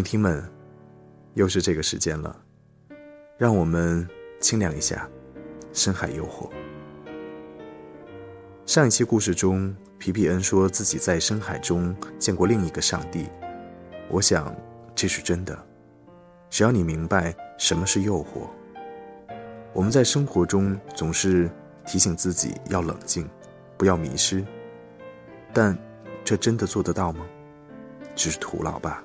聆听们，又是这个时间了，让我们清凉一下，深海诱惑。上一期故事中，皮皮恩说自己在深海中见过另一个上帝。我想这是真的。只要你明白什么是诱惑，我们在生活中总是提醒自己要冷静，不要迷失。但这真的做得到吗？只是徒劳吧。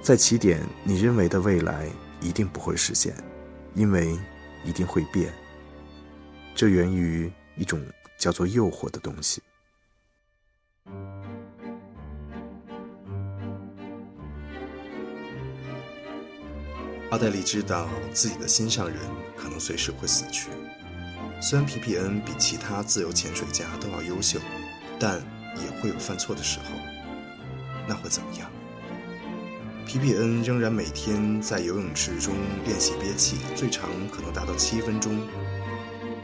在起点，你认为的未来一定不会实现，因为一定会变。这源于一种。叫做诱惑的东西。奥黛丽知道自己的心上人可能随时会死去。虽然皮皮恩比其他自由潜水家都要优秀，但也会有犯错的时候。那会怎么样？皮皮恩仍然每天在游泳池中练习憋气，最长可能达到七分钟。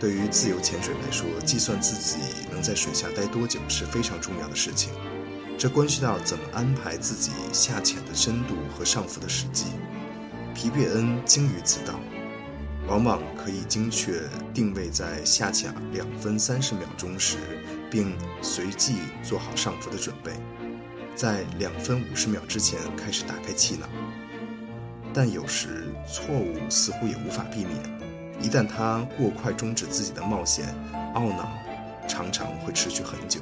对于自由潜水来说，计算自己能在水下待多久是非常重要的事情。这关系到怎么安排自己下潜的深度和上浮的时机。皮皮恩精于此道，往往可以精确定位在下潜两分三十秒钟时，并随即做好上浮的准备，在两分五十秒之前开始打开气囊。但有时错误似乎也无法避免。一旦他过快终止自己的冒险，懊恼常常会持续很久。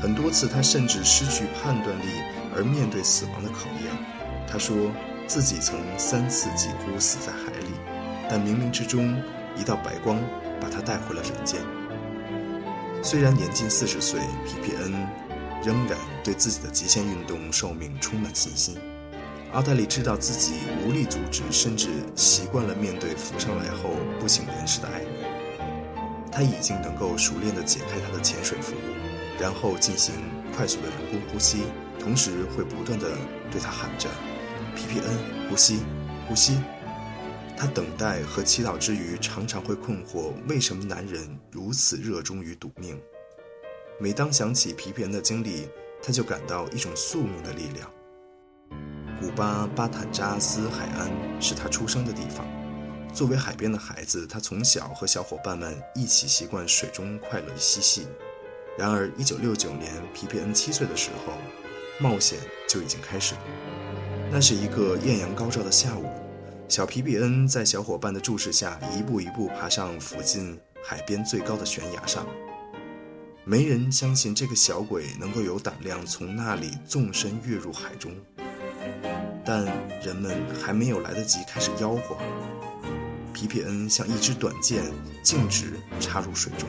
很多次，他甚至失去判断力而面对死亡的考验。他说自己曾三次几乎死在海里，但冥冥之中，一道白光把他带回了人间。虽然年近四十岁，皮皮恩仍然对自己的极限运动寿命充满信心。奥黛丽知道自己无力阻止，甚至习惯了面对浮上来后不省人事的爱人。他已经能够熟练地解开他的潜水服，然后进行快速的人工呼吸，同时会不断地对他喊着：“皮皮恩，呼吸，呼吸。”他等待和祈祷之余，常常会困惑为什么男人如此热衷于赌命。每当想起皮皮恩的经历，他就感到一种宿命的力量。古巴巴坦扎斯海岸是他出生的地方。作为海边的孩子，他从小和小伙伴们一起习惯水中快乐嬉戏。然而，1969年，皮皮恩七岁的时候，冒险就已经开始了。那是一个艳阳高照的下午，小皮皮恩在小伙伴的注视下，一步一步爬上附近海边最高的悬崖上。没人相信这个小鬼能够有胆量从那里纵身跃入海中。但人们还没有来得及开始吆喝，皮皮恩像一支短箭，径直插入水中。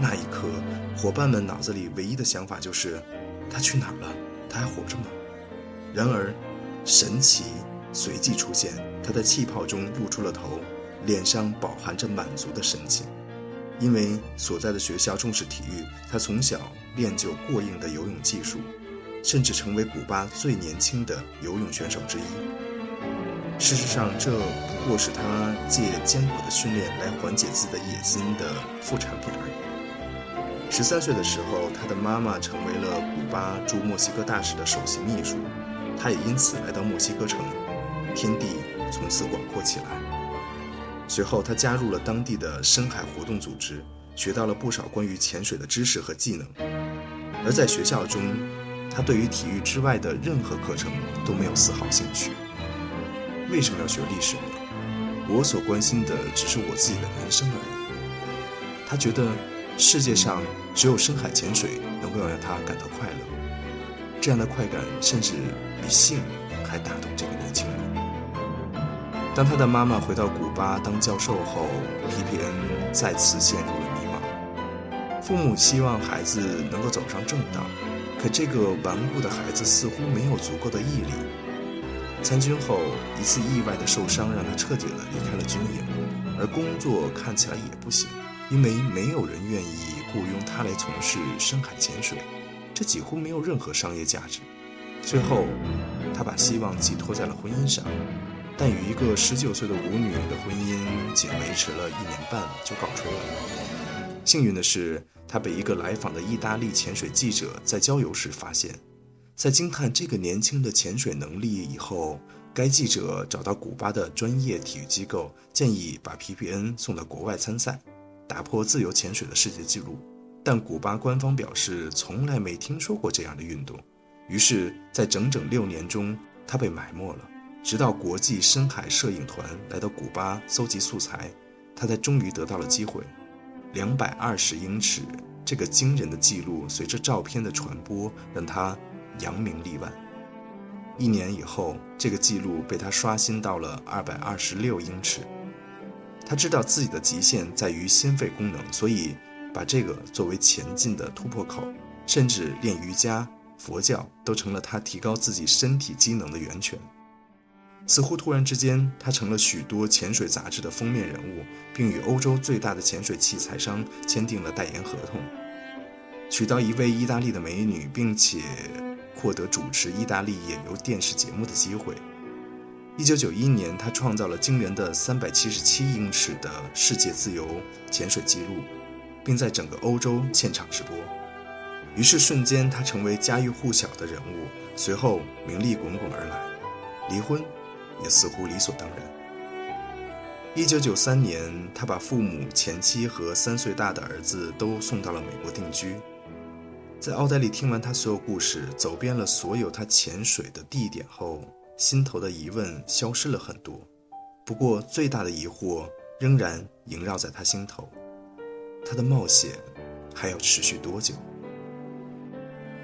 那一刻，伙伴们脑子里唯一的想法就是：他去哪儿了？他还活着吗？然而，神奇随即出现，他在气泡中露出了头，脸上饱含着满足的神情。因为所在的学校重视体育，他从小练就过硬的游泳技术。甚至成为古巴最年轻的游泳选手之一。事实上，这不过是他借艰苦的训练来缓解自己的野心的副产品而已。十三岁的时候，他的妈妈成为了古巴驻墨西哥大使的首席秘书，他也因此来到墨西哥城，天地从此广阔起来。随后，他加入了当地的深海活动组织，学到了不少关于潜水的知识和技能。而在学校中，他对于体育之外的任何课程都没有丝毫兴趣。为什么要学历史呢？我所关心的只是我自己的人生而已。他觉得世界上只有深海潜水能够让他感到快乐，这样的快感甚至比性还打动这个年轻人。当他的妈妈回到古巴当教授后，皮皮恩再次陷入了迷茫。父母希望孩子能够走上正道，可这个顽固的孩子似乎没有足够的毅力。参军后，一次意外的受伤让他彻底的离开了军营，而工作看起来也不行，因为没有人愿意雇佣他来从事深海潜水，这几乎没有任何商业价值。最后，他把希望寄托在了婚姻上，但与一个十九岁的舞女的婚姻仅维持了一年半就告吹了。幸运的是，他被一个来访的意大利潜水记者在郊游时发现。在惊叹这个年轻的潜水能力以后，该记者找到古巴的专业体育机构，建议把皮皮恩送到国外参赛，打破自由潜水的世界纪录。但古巴官方表示从来没听说过这样的运动。于是，在整整六年中，他被埋没了。直到国际深海摄影团来到古巴搜集素材，他才终于得到了机会。两百二十英尺，这个惊人的记录，随着照片的传播，让他。扬名立万。一年以后，这个记录被他刷新到了二百二十六英尺。他知道自己的极限在于心肺功能，所以把这个作为前进的突破口。甚至练瑜伽、佛教都成了他提高自己身体机能的源泉。似乎突然之间，他成了许多潜水杂志的封面人物，并与欧洲最大的潜水器材商签订了代言合同，娶到一位意大利的美女，并且。获得主持意大利野游电视节目的机会。一九九一年，他创造了惊人的三百七十七英尺的世界自由潜水记录，并在整个欧洲现场直播。于是，瞬间他成为家喻户晓的人物。随后，名利滚滚而来，离婚也似乎理所当然。一九九三年，他把父母、前妻和三岁大的儿子都送到了美国定居。在奥黛丽听完他所有故事，走遍了所有他潜水的地点后，心头的疑问消失了很多。不过，最大的疑惑仍然萦绕在他心头：他的冒险还要持续多久？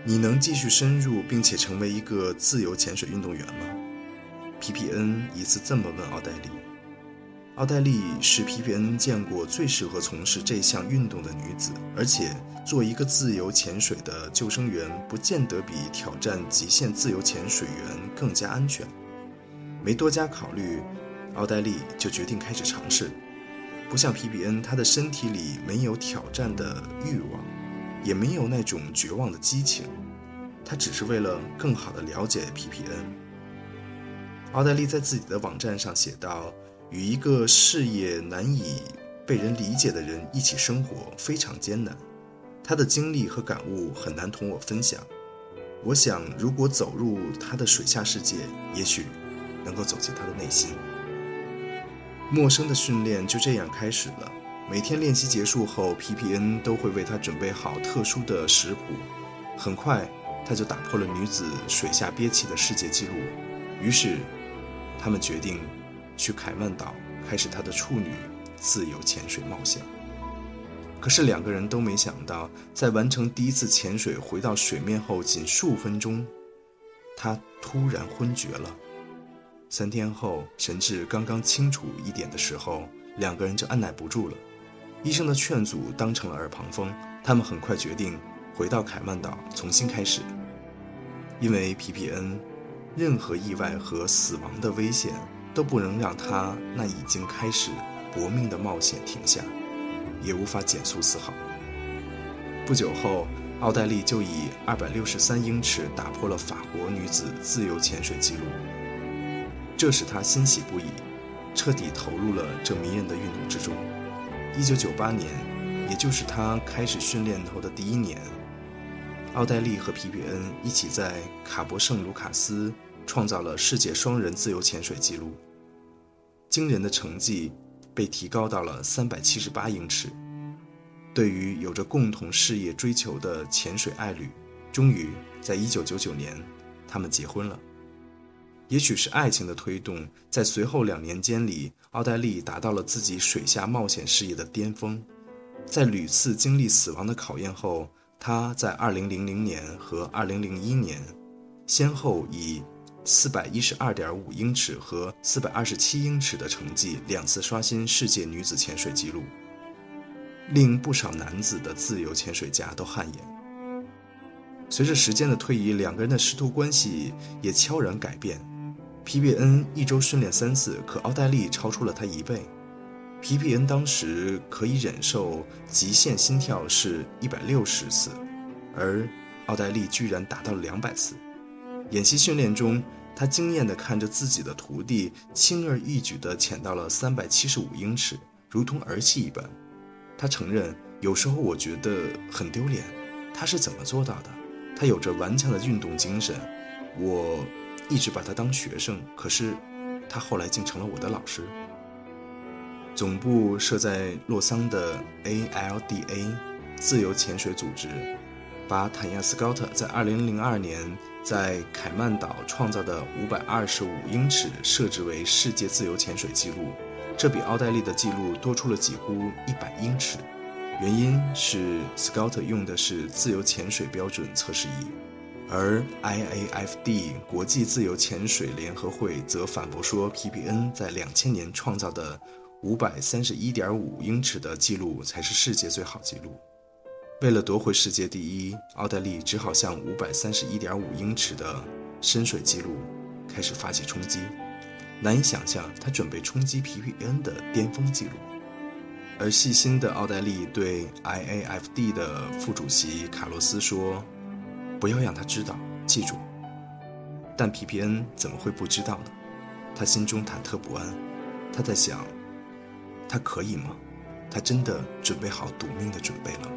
你能继续深入并且成为一个自由潜水运动员吗？皮皮恩一次这么问奥黛丽。奥黛丽是皮皮恩见过最适合从事这项运动的女子，而且做一个自由潜水的救生员，不见得比挑战极限自由潜水员更加安全。没多加考虑，奥黛丽就决定开始尝试。不像皮皮恩，他的身体里没有挑战的欲望，也没有那种绝望的激情，他只是为了更好地了解皮皮恩。奥黛丽在自己的网站上写道。与一个事业难以被人理解的人一起生活非常艰难，他的经历和感悟很难同我分享。我想，如果走入他的水下世界，也许能够走进他的内心。陌生的训练就这样开始了。每天练习结束后，皮皮恩都会为他准备好特殊的食谱。很快，他就打破了女子水下憋气的世界纪录。于是，他们决定。去凯曼岛开始他的处女自由潜水冒险。可是两个人都没想到，在完成第一次潜水回到水面后，仅数分钟，他突然昏厥了。三天后，神志刚刚清楚一点的时候，两个人就按耐不住了。医生的劝阻当成了耳旁风，他们很快决定回到凯曼岛重新开始，因为皮皮恩，任何意外和死亡的危险。都不能让他那已经开始搏命的冒险停下，也无法减速丝毫。不久后，奥黛丽就以二百六十三英尺打破了法国女子自由潜水纪录，这使她欣喜不已，彻底投入了这迷人的运动之中。一九九八年，也就是她开始训练后的第一年，奥黛丽和皮皮恩一起在卡博圣卢卡斯创造了世界双人自由潜水纪录。惊人的成绩被提高到了三百七十八英尺。对于有着共同事业追求的潜水爱侣，终于在一九九九年，他们结婚了。也许是爱情的推动，在随后两年间里，奥黛丽达到了自己水下冒险事业的巅峰。在屡次经历死亡的考验后，她在二零零零年和二零零一年，先后以四百一十二点五英尺和四百二十七英尺的成绩，两次刷新世界女子潜水纪录，令不少男子的自由潜水家都汗颜。随着时间的推移，两个人的师徒关系也悄然改变。皮皮恩一周训练三次，可奥黛丽超出了他一倍。皮皮恩当时可以忍受极限心跳是一百六十次，而奥黛丽居然达到了两百次。演习训练中，他惊艳地看着自己的徒弟轻而易举地潜到了三百七十五英尺，如同儿戏一般。他承认，有时候我觉得很丢脸。他是怎么做到的？他有着顽强的运动精神。我一直把他当学生，可是他后来竟成了我的老师。总部设在洛桑的 ALDA 自由潜水组织。把坦亚斯高特在2002年在凯曼岛创造的525英尺设置为世界自由潜水纪录，这比奥黛丽的记录多出了几乎100英尺。原因是 Scott 用的是自由潜水标准测试仪，而 IAFD 国际自由潜水联合会则反驳说，PPN 在2000年创造的531.5英尺的记录才是世界最好记录。为了夺回世界第一，奥黛丽只好向五百三十一点五英尺的深水记录开始发起冲击。难以想象，她准备冲击皮皮恩的巅峰记录。而细心的奥黛丽对 IAFD 的副主席卡洛斯说：“不要让他知道，记住。”但皮皮恩怎么会不知道呢？他心中忐忑不安。他在想：他可以吗？他真的准备好赌命的准备了吗？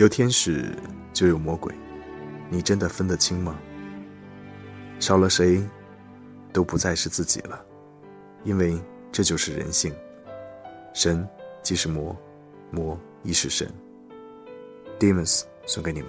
有天使就有魔鬼，你真的分得清吗？少了谁，都不再是自己了，因为这就是人性。神即是魔，魔亦是神。Demons 送给你们。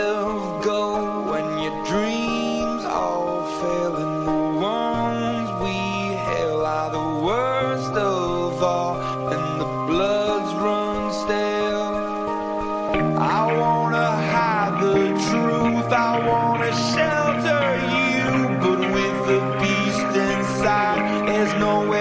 no way